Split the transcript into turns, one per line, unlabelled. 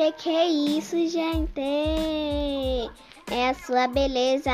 Que que é isso, gente? É a sua beleza.